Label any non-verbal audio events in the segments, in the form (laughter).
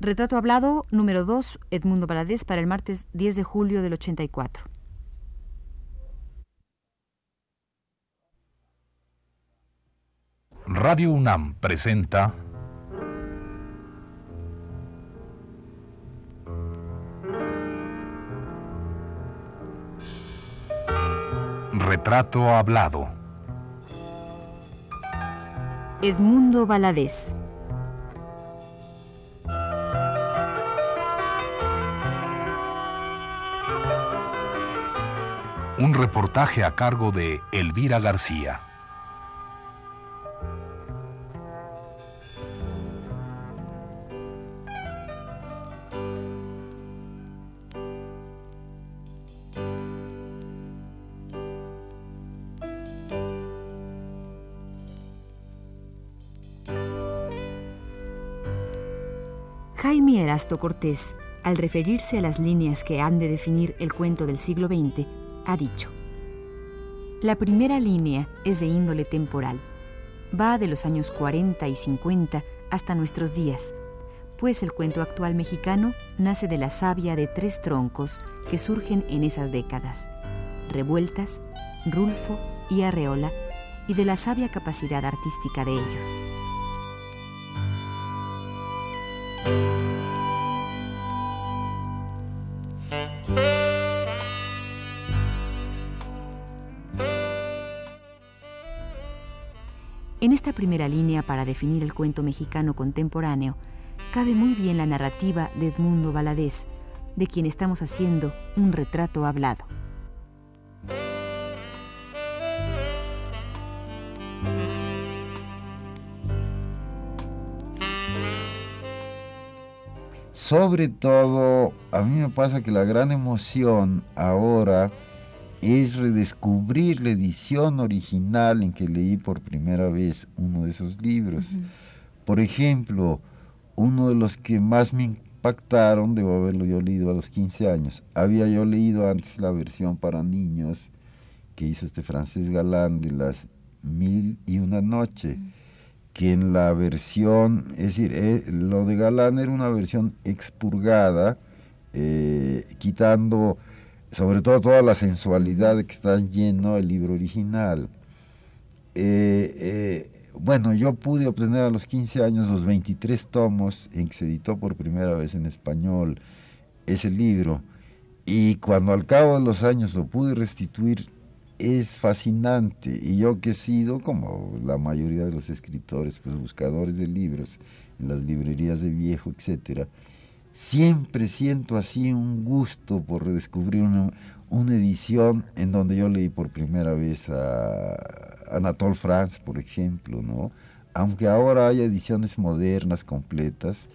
Retrato hablado número 2, Edmundo Baladés, para el martes 10 de julio del 84. Radio UNAM presenta Retrato hablado. Edmundo Baladés. Un reportaje a cargo de Elvira García. Jaime Erasto Cortés, al referirse a las líneas que han de definir el cuento del siglo XX, ha dicho, La primera línea es de índole temporal. Va de los años 40 y 50 hasta nuestros días, pues el cuento actual mexicano nace de la savia de tres troncos que surgen en esas décadas, Revueltas, Rulfo y Arreola, y de la sabia capacidad artística de ellos. En esta primera línea para definir el cuento mexicano contemporáneo, cabe muy bien la narrativa de Edmundo Valadez, de quien estamos haciendo un retrato hablado. Sobre todo, a mí me pasa que la gran emoción ahora es redescubrir la edición original en que leí por primera vez uno de esos libros. Por ejemplo, uno de los que más me impactaron, debo haberlo yo leído a los 15 años. Había yo leído antes la versión para niños que hizo este francés galán de las mil y una noche, que en la versión, es decir, eh, lo de galán era una versión expurgada, eh, quitando sobre todo toda la sensualidad que está lleno el libro original. Eh, eh, bueno, yo pude obtener a los 15 años los 23 tomos en que se editó por primera vez en español ese libro y cuando al cabo de los años lo pude restituir es fascinante y yo que he sido como la mayoría de los escritores pues buscadores de libros en las librerías de viejo etcétera siempre siento así un gusto por redescubrir una, edición en donde yo leí por primera vez a Anatole France, por ejemplo, ¿no? Aunque ahora hay ediciones modernas, completas,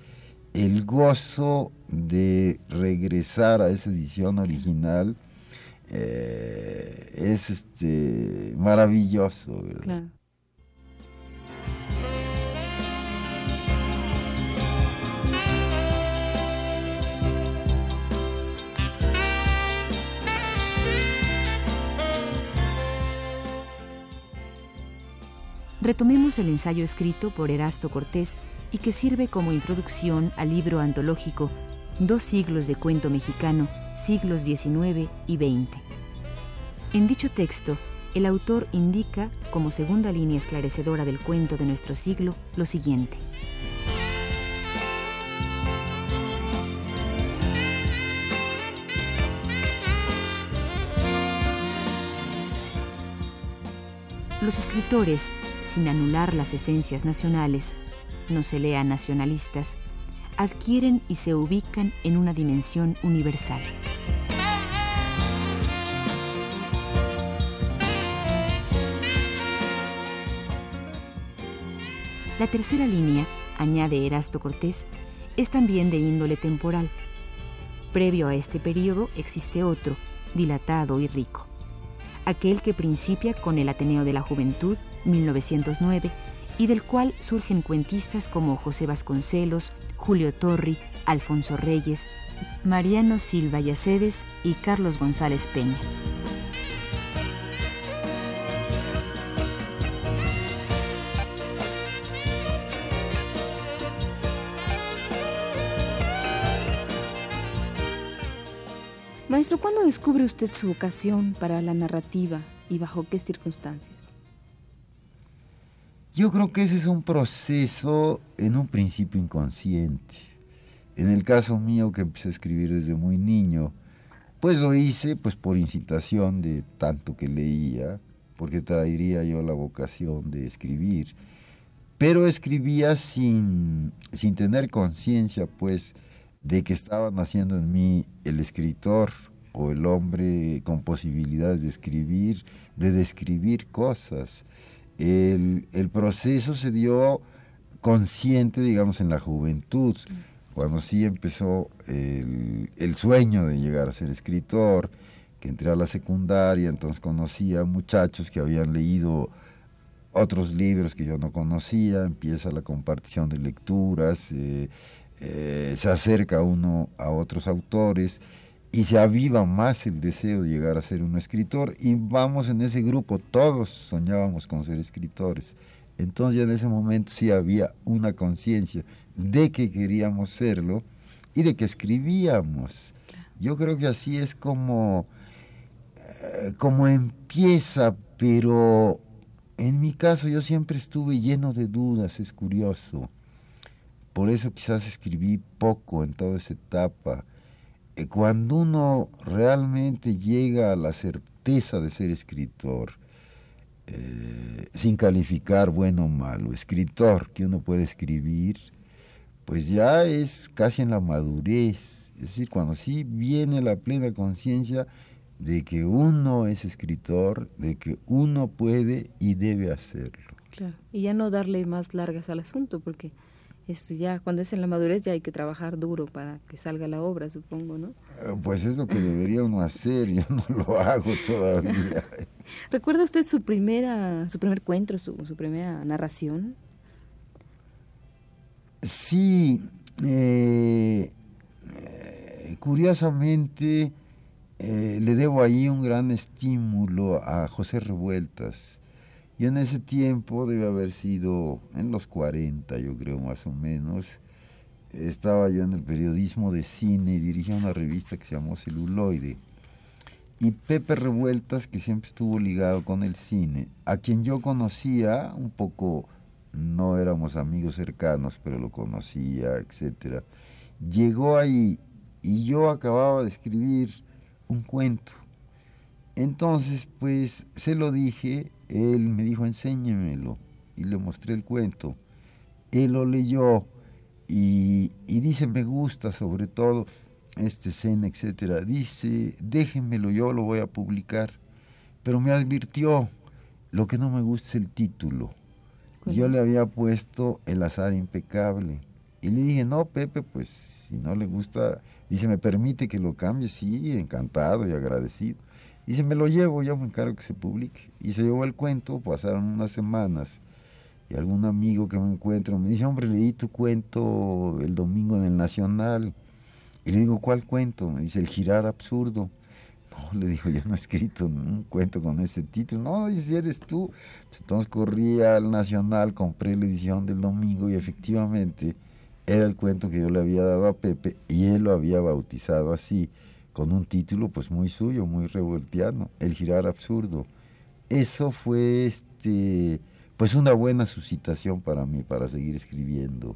el gozo de regresar a esa edición original eh, es este maravilloso. ¿verdad? Retomemos el ensayo escrito por Erasto Cortés y que sirve como introducción al libro antológico Dos siglos de cuento mexicano, siglos XIX y XX. En dicho texto, el autor indica, como segunda línea esclarecedora del cuento de nuestro siglo, lo siguiente. Los escritores sin anular las esencias nacionales, no se lean nacionalistas, adquieren y se ubican en una dimensión universal. La tercera línea, añade Erasto Cortés, es también de índole temporal. Previo a este periodo existe otro, dilatado y rico, aquel que principia con el Ateneo de la Juventud 1909, y del cual surgen cuentistas como José Vasconcelos, Julio Torri, Alfonso Reyes, Mariano Silva Yaceves y Carlos González Peña. Maestro, ¿cuándo descubre usted su vocación para la narrativa y bajo qué circunstancias? Yo creo que ese es un proceso en un principio inconsciente. En el caso mío, que empecé a escribir desde muy niño, pues lo hice pues por incitación de tanto que leía, porque traería yo la vocación de escribir. Pero escribía sin, sin tener conciencia, pues, de que estaba naciendo en mí el escritor o el hombre con posibilidades de escribir, de describir cosas. El, el proceso se dio consciente, digamos, en la juventud cuando sí empezó el, el, sueño de llegar a ser escritor, que entré a la secundaria, entonces conocía a muchachos que habían leído otros libros que yo no conocía, empieza la compartición de lecturas, eh, eh, se acerca uno a otros autores y se aviva más el deseo de llegar a ser un escritor y vamos en ese grupo, todos soñábamos con ser escritores. Entonces ya en ese momento sí había una conciencia de que queríamos serlo y de que escribíamos. Yo creo que así es como, eh, como empieza, pero en mi caso yo siempre estuve lleno de dudas, es curioso. Por eso quizás escribí poco en toda esa etapa. Eh, cuando uno realmente llega a la certeza de ser escritor, eh, sin calificar bueno o malo, escritor que uno puede escribir, pues ya es casi en la madurez, es decir, cuando sí viene la plena conciencia de que uno es escritor, de que uno puede y debe hacerlo. Claro, y ya no darle más largas al asunto, porque este, ya cuando es en la madurez ya hay que trabajar duro para que salga la obra, supongo, ¿no? Eh, pues es lo que debería uno hacer, yo no lo (laughs) hago todavía. (laughs) ¿Recuerda usted su primera, su primer cuento, su, su primera narración? Sí, eh, eh, curiosamente eh, le debo ahí un gran estímulo a José Revueltas. Y en ese tiempo debe haber sido en los 40, yo creo más o menos. Estaba yo en el periodismo de cine y dirigía una revista que se llamó Celuloide. Y Pepe Revueltas, que siempre estuvo ligado con el cine, a quien yo conocía un poco no éramos amigos cercanos, pero lo conocía, etcétera. Llegó ahí y yo acababa de escribir un cuento. Entonces, pues se lo dije, él me dijo, enséñemelo, y le mostré el cuento. Él lo leyó y, y dice, me gusta sobre todo esta escena, etcétera. Dice, déjenmelo, yo lo voy a publicar. Pero me advirtió, lo que no me gusta es el título yo le había puesto el azar impecable. Y le dije, no, Pepe, pues si no le gusta, dice, ¿me permite que lo cambie? Sí, encantado y agradecido. Dice, me lo llevo, yo me encargo que se publique. Y se llevó el cuento, pasaron unas semanas. Y algún amigo que me encuentro me dice, hombre, leí tu cuento el domingo en el Nacional. Y le digo, ¿cuál cuento? Me dice, El girar absurdo. No, (laughs) le dijo, yo no he escrito un cuento con ese título. No, dice, eres tú. Pues entonces corrí al Nacional, compré la edición del domingo y efectivamente era el cuento que yo le había dado a Pepe y él lo había bautizado así, con un título pues muy suyo, muy revoltiano, El girar absurdo. Eso fue este pues una buena suscitación para mí para seguir escribiendo.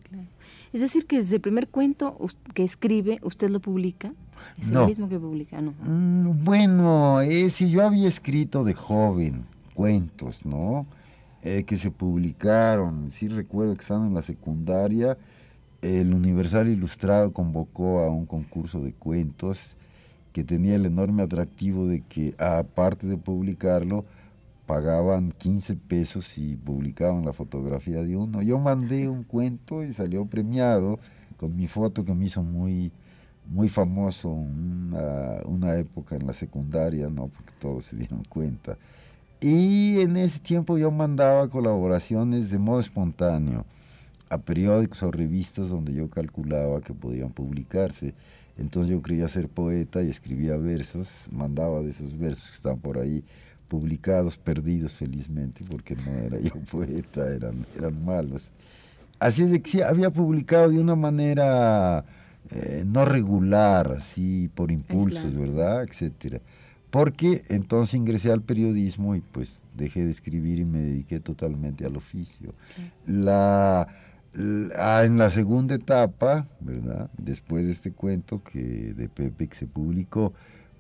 Es decir, que desde el primer cuento que escribe, usted lo publica. ¿Es el mismo que publica? No. Mm, bueno, eh, si yo había escrito de joven cuentos, ¿no? Eh, que se publicaron. Sí recuerdo que estando en la secundaria, el Universal Ilustrado convocó a un concurso de cuentos que tenía el enorme atractivo de que, aparte de publicarlo, pagaban 15 pesos y publicaban la fotografía de uno. Yo mandé un cuento y salió premiado con mi foto que me hizo muy muy famoso una, una época en la secundaria, ¿no? Porque todos se dieron cuenta. Y en ese tiempo yo mandaba colaboraciones de modo espontáneo a periódicos o revistas donde yo calculaba que podían publicarse. Entonces yo creía ser poeta y escribía versos, mandaba de esos versos que están por ahí publicados, perdidos felizmente, porque no era yo (laughs) poeta, eran, eran malos. Así es de que sí, había publicado de una manera eh, no regular, así por impulsos, ¿verdad? Etcétera. Porque entonces ingresé al periodismo y pues dejé de escribir y me dediqué totalmente al oficio. La, en la segunda etapa, ¿verdad? Después de este cuento que de Pepe que se publicó,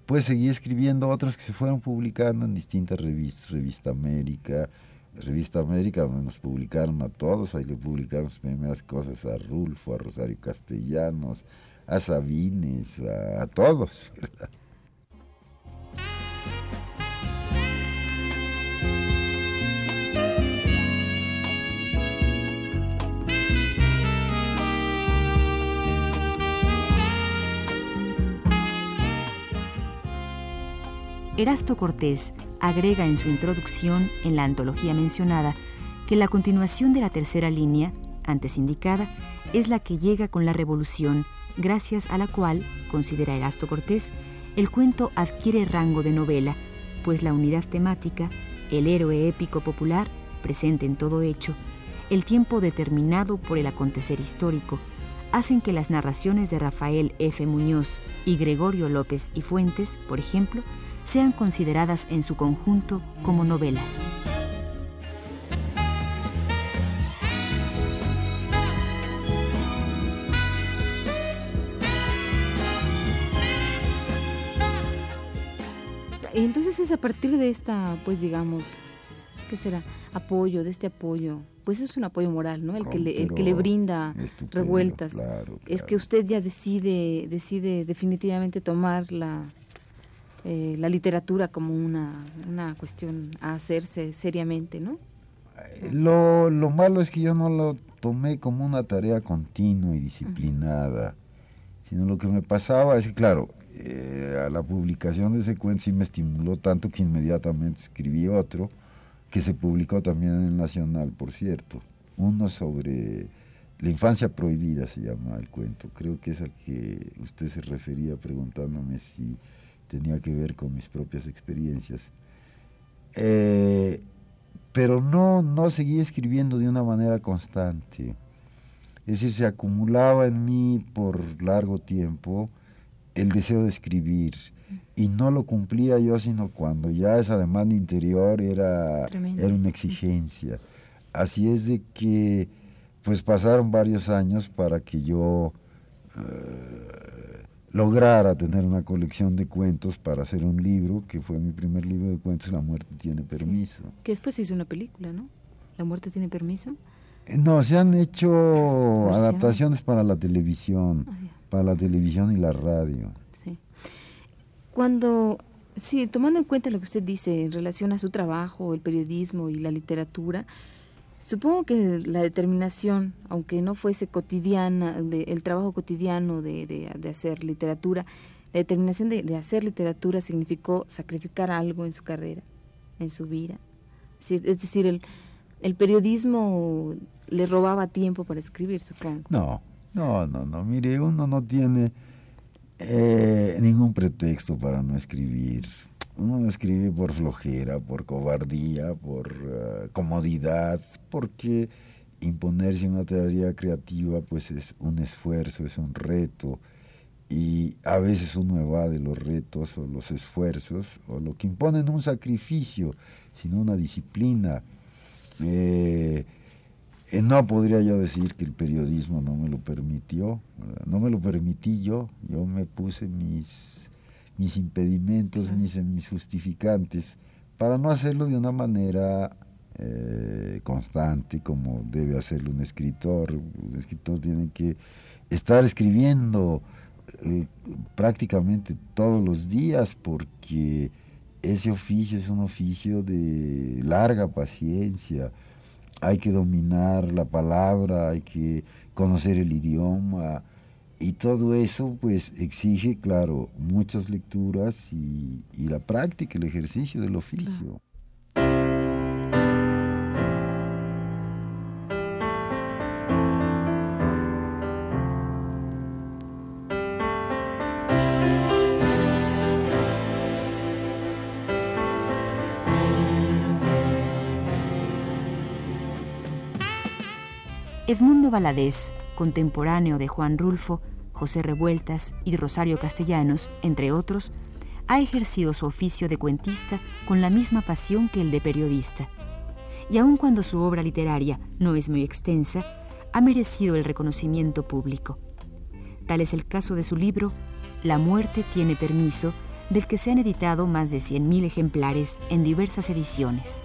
pues seguí escribiendo otros que se fueron publicando en distintas revistas, Revista América, Revista América, donde nos publicaron a todos, ahí le publicaron las primeras cosas a Rulfo, a Rosario Castellanos, a Sabines, a, a todos, (laughs) ¿verdad? Erasto Cortés agrega en su introducción en la antología mencionada que la continuación de la tercera línea, antes indicada, es la que llega con la revolución, gracias a la cual, considera Erasto Cortés, el cuento adquiere rango de novela, pues la unidad temática, el héroe épico popular, presente en todo hecho, el tiempo determinado por el acontecer histórico, hacen que las narraciones de Rafael F. Muñoz y Gregorio López y Fuentes, por ejemplo, sean consideradas en su conjunto como novelas. Entonces es a partir de esta, pues digamos, ¿qué será? Apoyo, de este apoyo, pues es un apoyo moral, ¿no? El que le, el que le brinda revueltas. Es que usted ya decide, decide definitivamente tomar la, eh, la literatura como una, una cuestión a hacerse seriamente, ¿no? Lo, lo malo es que yo no lo tomé como una tarea continua y disciplinada, sino lo que me pasaba es que, claro, eh, a la publicación de ese cuento sí me estimuló tanto que inmediatamente escribí otro, que se publicó también en el Nacional, por cierto, uno sobre la infancia prohibida se llama el cuento, creo que es al que usted se refería preguntándome si tenía que ver con mis propias experiencias. Eh, pero no, no seguí escribiendo de una manera constante. Es decir, se acumulaba en mí por largo tiempo el deseo de escribir y no lo cumplía yo sino cuando ya esa demanda interior era, era una exigencia. Así es de que pues pasaron varios años para que yo eh, lograra tener una colección de cuentos para hacer un libro, que fue mi primer libro de cuentos, La muerte tiene permiso. Que después hizo una película, ¿no? La muerte tiene permiso. Eh, no, se han hecho adaptaciones para la televisión, ah, para la televisión y la radio. Sí. Cuando, sí, tomando en cuenta lo que usted dice en relación a su trabajo, el periodismo y la literatura, Supongo que la determinación, aunque no fuese cotidiana, de, el trabajo cotidiano de, de, hacer literatura, la determinación de, hacer literatura significó sacrificar algo en su carrera, en su vida. Es decir, el, el periodismo le robaba tiempo para escribir, supongo. No, no, no, no. Mire, uno no tiene eh, ningún pretexto para no escribir uno no escribe por flojera, por cobardía, por eh, comodidad, porque imponerse una teoría creativa pues es un esfuerzo, es un reto y a veces uno evade los retos o los esfuerzos o lo que imponen un sacrificio, sino una disciplina. Eh, eh, no podría yo decir que el periodismo no me lo permitió, no me lo permití yo, yo me puse mis mis impedimentos, mis, mis justificantes, para no hacerlo de una manera eh, constante como debe hacerlo un escritor. Un escritor tiene que estar escribiendo eh, prácticamente todos los días porque ese oficio es un oficio de larga paciencia. Hay que dominar la palabra, hay que conocer el idioma, y todo eso pues exige, claro, muchas lecturas y, la práctica, el ejercicio del oficio. Edmundo Valadez contemporáneo de Juan Rulfo, José Revueltas y Rosario Castellanos, entre otros, ha ejercido su oficio de cuentista con la misma pasión que el de periodista. Y aun cuando su obra literaria no es muy extensa, ha merecido el reconocimiento público. Tal es el caso de su libro La muerte tiene permiso, del que se han editado más de 100.000 ejemplares en diversas ediciones.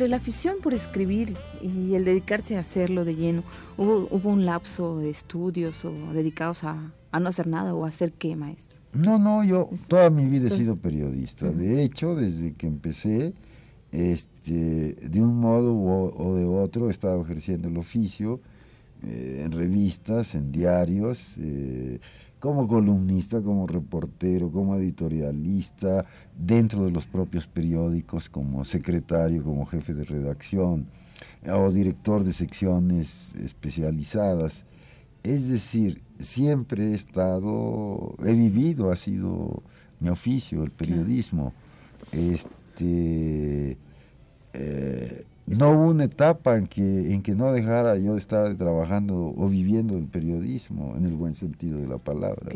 Entre la afición por escribir y el dedicarse a hacerlo de lleno, ¿hubo, hubo un lapso de estudios o dedicados a, no hacer nada o a hacer qué, maestro? No, no, yo toda mi vida he sido periodista. De hecho, desde que empecé, este, de un modo o, de otro, he estado ejerciendo el oficio eh, en revistas, en diarios. Eh, como columnista, como reportero, como editorialista, dentro de los propios periódicos, como secretario, como jefe de redacción o director de secciones especializadas. Es decir, siempre he estado, he vivido, ha sido mi oficio, el periodismo. Este, eh, no hubo una etapa en que, en que no dejara yo de estar trabajando o viviendo el periodismo, en el buen sentido de la palabra.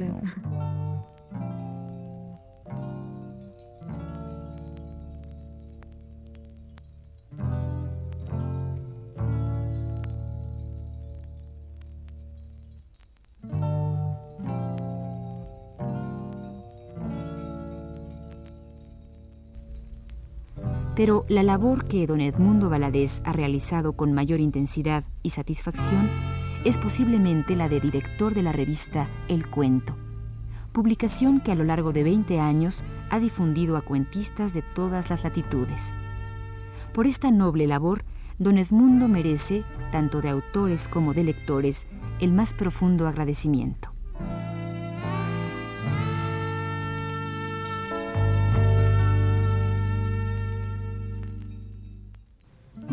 Pero la labor que don Edmundo Valadez ha realizado con mayor intensidad y satisfacción es posiblemente la de director de la revista El Cuento, publicación que a lo largo de 20 años ha difundido a cuentistas de todas las latitudes. Por esta noble labor, don Edmundo merece, tanto de autores como de lectores, el más profundo agradecimiento.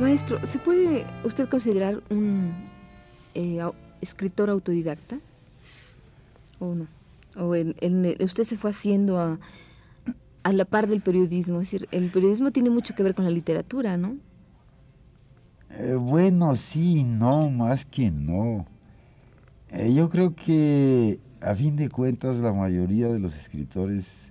Maestro, ¿se puede usted considerar un eh, escritor autodidacta? ¿O no? ¿O usted se fue haciendo a, a la par del periodismo? Es decir, el periodismo tiene mucho que ver con la literatura, ¿no? Eh, bueno, sí, no, más que no. Eh, yo creo que a fin de cuentas la mayoría de los escritores eh,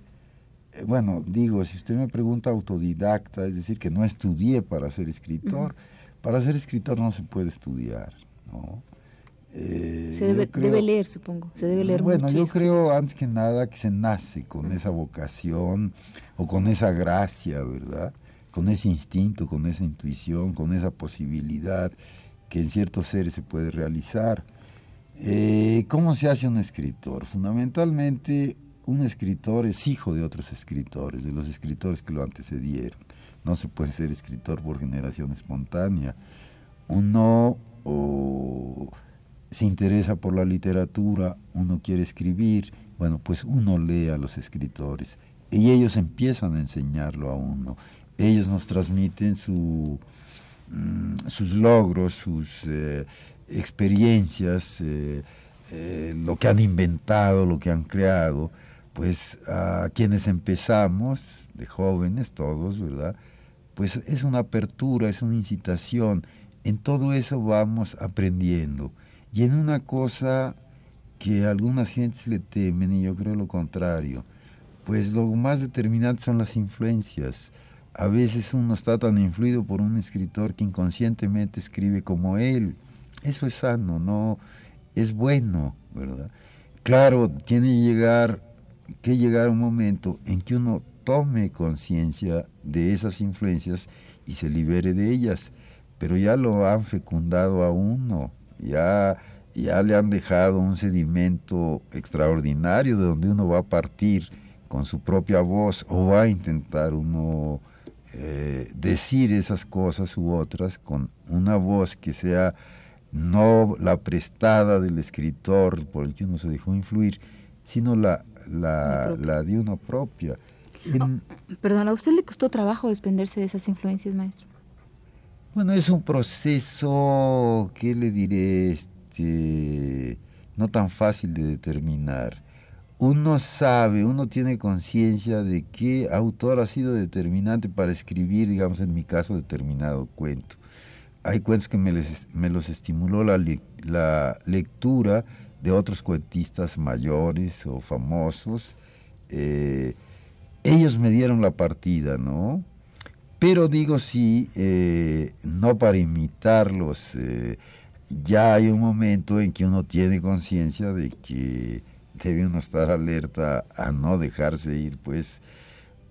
bueno, digo, si usted me pregunta autodidacta, es decir, que no estudié para ser escritor, para ser escritor no se puede estudiar, ¿no? Eh, se debe, leer, supongo, se debe leer Bueno, yo creo antes que nada que se nace con esa vocación o con esa gracia, ¿verdad? Con ese instinto, con esa intuición, con esa posibilidad que en ciertos seres se puede realizar. Eh, ¿Cómo se hace un escritor? Fundamentalmente un escritor es hijo de otros escritores, de los escritores que lo antecedieron. No se puede ser escritor por generación espontánea. Uno se interesa por la literatura, uno quiere escribir, bueno, pues uno lee a los escritores y ellos empiezan a enseñarlo a uno. Ellos nos transmiten mm, sus logros, sus eh, experiencias, eh, eh, lo que han inventado, lo que han creado pues a quienes empezamos, de jóvenes todos, ¿verdad? Pues es una apertura, es una incitación. En todo eso vamos aprendiendo. Y en una cosa que algunas gentes le temen, y yo creo lo contrario, pues lo más determinante son las influencias. A veces uno está tan influido por un escritor que inconscientemente escribe como él. Eso es sano, no es bueno, ¿verdad? Claro, tiene que llegar que llegar un momento en que uno tome conciencia de esas influencias y se libere de ellas, pero ya lo han fecundado a uno, ya, ya le han dejado un sedimento extraordinario de donde uno va a partir con su propia voz o va a intentar uno eh, decir esas cosas u otras con una voz que sea no la prestada del escritor por el que uno se dejó influir, sino la la, la de uno propia. Oh, perdón, ¿a usted le costó trabajo desprenderse de esas influencias, maestro? Bueno, es un proceso, ¿qué le diré? Este, no tan fácil de determinar. uno sabe, uno tiene conciencia de qué autor ha sido determinante para escribir, digamos, en mi caso, determinado cuento. Hay cuentos que me, los estimuló la, la, lectura de otros cuentistas mayores o famosos. Eh, ellos me dieron la partida, ¿no? Pero digo sí, eh, no para imitarlos. Eh, ya hay un momento en que uno tiene conciencia de que debe uno estar alerta a no dejarse ir, pues,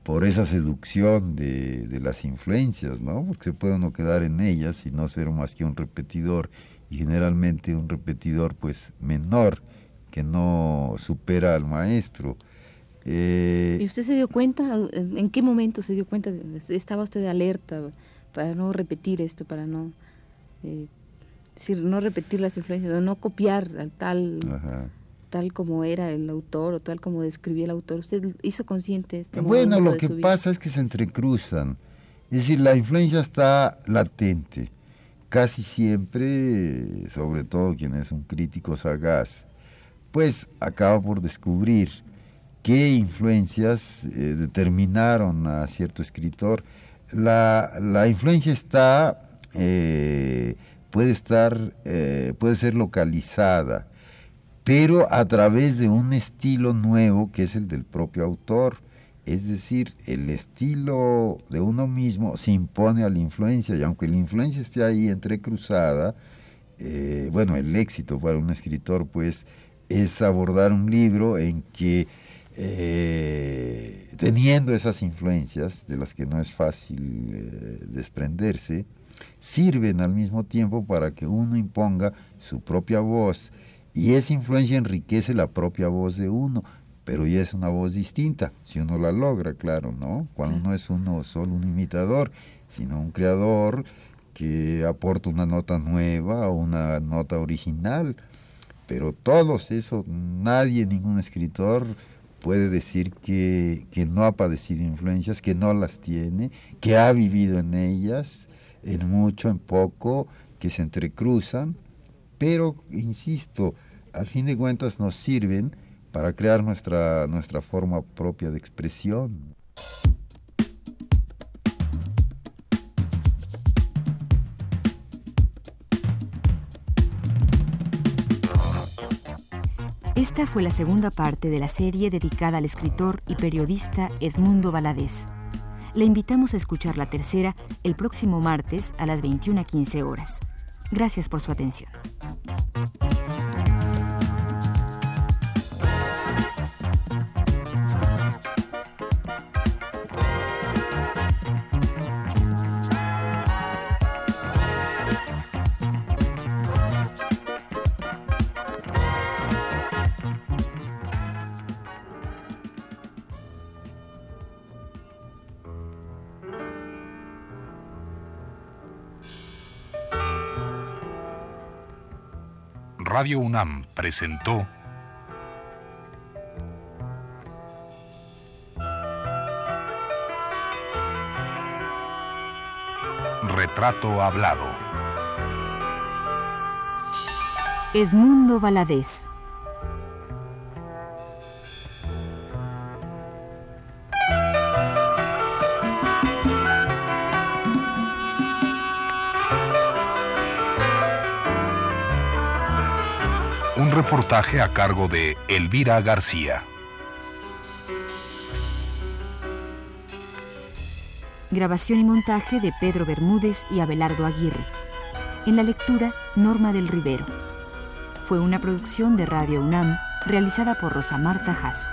por esa seducción de, de, las influencias, ¿no? Porque se puede uno quedar en ellas y no ser más que un repetidor, y generalmente un repetidor, pues, menor, que no supera al maestro. Eh, ¿Y usted se dio cuenta? ¿En qué momento se dio cuenta? ¿Estaba usted alerta para no repetir esto, para no... Eh, decir, no repetir las influencias, no copiar al tal... tal como era el autor o tal como describía el autor. ¿Usted hizo consciente este Bueno, lo que pasa es que se entrecruzan. Es decir, la influencia está latente. Casi siempre, sobre todo quien es un crítico sagaz, pues acaba por descubrir qué influencias eh, determinaron a cierto escritor. La, la influencia está, eh, puede estar, eh, puede ser localizada, pero a través de un estilo nuevo que es el del propio autor. Es decir, el estilo de uno mismo se impone a la influencia y aunque la influencia esté ahí entrecruzada, bueno, el éxito para un escritor pues es abordar un libro en que eh, teniendo esas influencias de las que no es fácil eh, desprenderse, sirven al mismo tiempo para que uno imponga su propia voz. Y esa influencia enriquece la propia voz de uno, pero ya es una voz distinta, si uno la logra, claro, ¿no? Cuando no es uno solo un imitador, sino un creador que aporta una nota nueva una nota original, pero todos eso, nadie, ningún escritor puede decir que, que, no ha padecido influencias, que no las tiene, que ha vivido en ellas, en mucho, en poco, que se entrecruzan, pero, insisto, al fin de cuentas nos sirven para crear nuestra, nuestra forma propia de expresión. Esta fue la segunda parte de la serie dedicada al escritor y periodista Edmundo Valadez. Le invitamos a escuchar la tercera el próximo martes a las 21.15 horas. Gracias por su atención. Radio UNAM presentó Retrato Hablado. Edmundo Valadez. Reportaje a cargo de Elvira García. Grabación y montaje de Pedro Bermúdez y Abelardo Aguirre. En la lectura, Norma del Rivero. Fue una producción de Radio UNAM realizada por Rosa Marta Jasso.